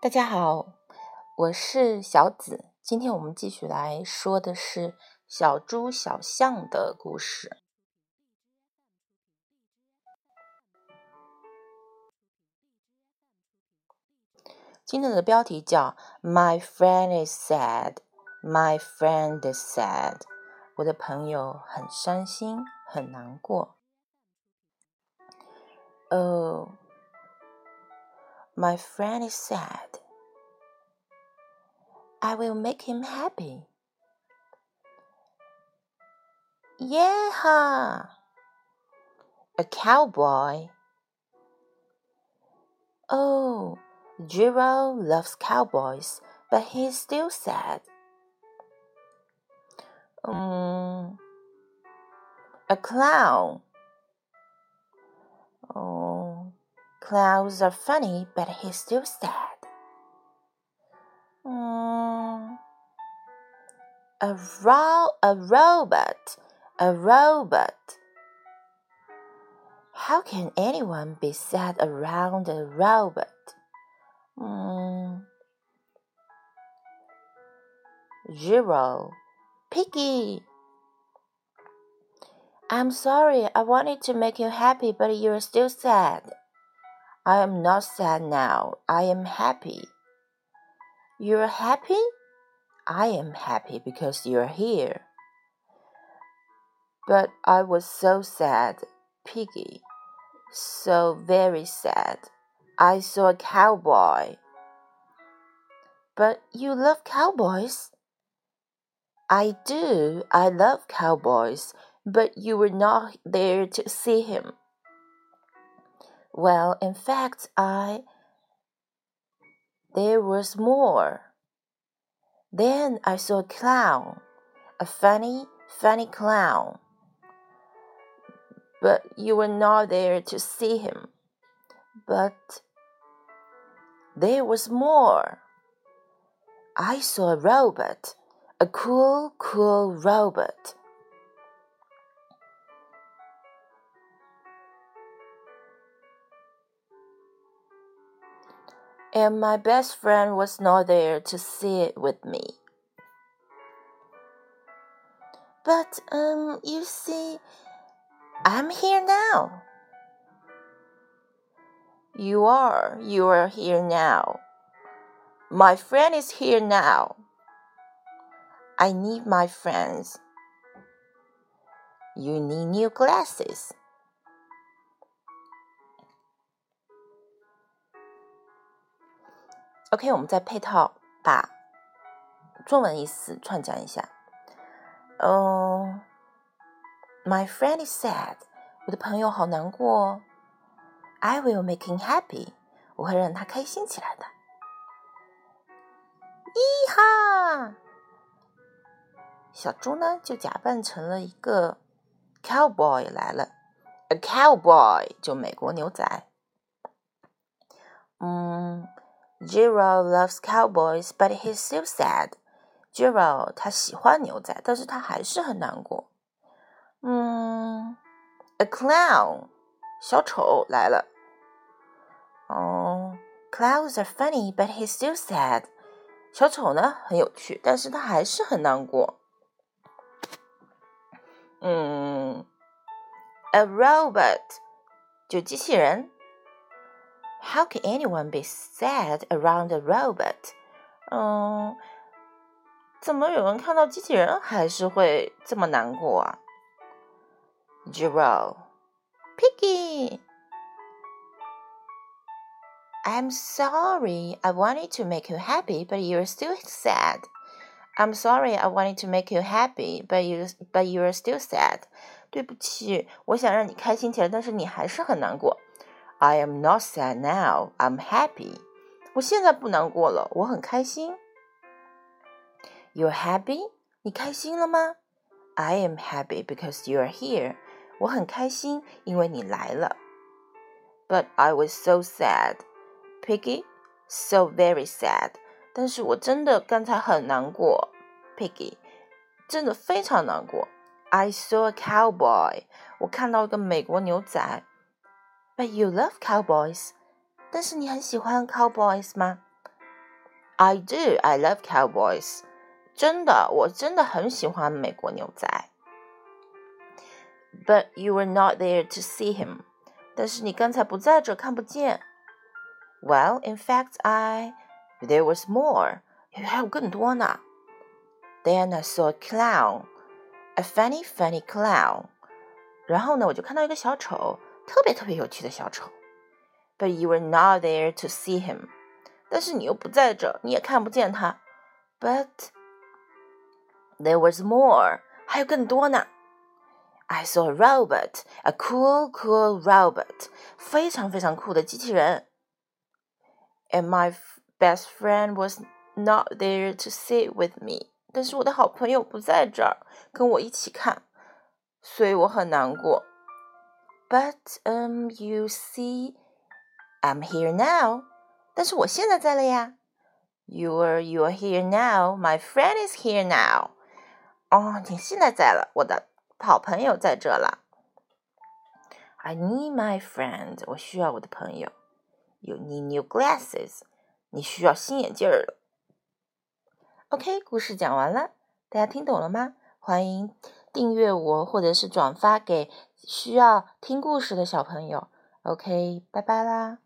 大家好，我是小紫。今天我们继续来说的是小猪小象的故事。今天的标题叫 “My friend is sad, My friend is sad”。我的朋友很伤心，很难过。Oh, my friend is sad. I will make him happy. Yeah, a cowboy. Oh, Gerald loves cowboys, but he's still sad. Um, a clown. Oh, clowns are funny, but he's still sad. a ro a robot, a robot. How can anyone be sad around a robot? Mm. Zero. Piggy. I'm sorry, I wanted to make you happy, but you're still sad. I am not sad now. I am happy. You're happy? I am happy because you're here. But I was so sad, Piggy. So very sad. I saw a cowboy. But you love cowboys? I do. I love cowboys, but you were not there to see him. Well, in fact, I. There was more. Then I saw a clown, a funny, funny clown. But you were not there to see him. But there was more. I saw a robot, a cool, cool robot. And my best friend was not there to see it with me. But, um, you see, I'm here now. You are, you are here now. My friend is here now. I need my friends. You need new glasses. OK，我们再配套把中文意思串讲一下。嗯，My friend is sad，我的朋友好难过。I will make him happy，我会让他开心起来的。咦哈！小猪呢就假扮成了一个 cowboy 来了，a cowboy 就美国牛仔。嗯。Gerald loves cowboys, but he's still sad. Gerald 他喜欢牛仔，但是他还是很难过。嗯，a clown 小丑来了。哦、oh,，clowns are funny, but he's still sad. 小丑呢很有趣，但是他还是很难过。嗯，a robot 就机器人。how can anyone be sad around a robot？嗯，怎么有人看到机器人还是会这么难过啊？Gerald, Piggy, I'm sorry. I wanted to make you happy, but you're still sad. I'm sorry. I wanted to make you happy, but you but you're still sad. 对不起，我想让你开心起来，但是你还是很难过。I am not sad now. I'm happy. 我现在不难过了，我很开心。You're happy? 你开心了吗？I am happy because you're here. 我很开心，因为你来了。But I was so sad, Piggy. So very sad. 但是我真的刚才很难过，Piggy，真的非常难过。I saw a cowboy. 我看到一个美国牛仔。 But you love cowboys，但是你很喜欢 cowboys 吗 I do. I love cowboys. 真的，我真的很喜欢美国牛仔。But you were not there to see him. 但是你刚才不在这，看不见。Well, in fact, I there was more. 还有更多呢。Then I saw a clown, a funny, funny clown. 然后呢，我就看到一个小丑， 特别特别有趣的小丑。But you were not there to see him. 但是你又不在这，你也看不见他。But there was more. 还有更多呢。I saw a robot, a cool, cool robot. 非常非常酷的机器人。And my best friend was not there to sit with me. 但是我的好朋友不在这儿跟我一起看，所以我很难过。 But um, you see, I'm here now. 但是我现在在了呀。You're you're here now. My friend is here now. 哦，你现在在了，我的好朋友在这了。I need my friend. 我需要我的朋友。You need new glasses. 你需要新眼镜了。OK，故事讲完了，大家听懂了吗？欢迎订阅我，或者是转发给 需要听故事的小朋友。OK，拜拜啦。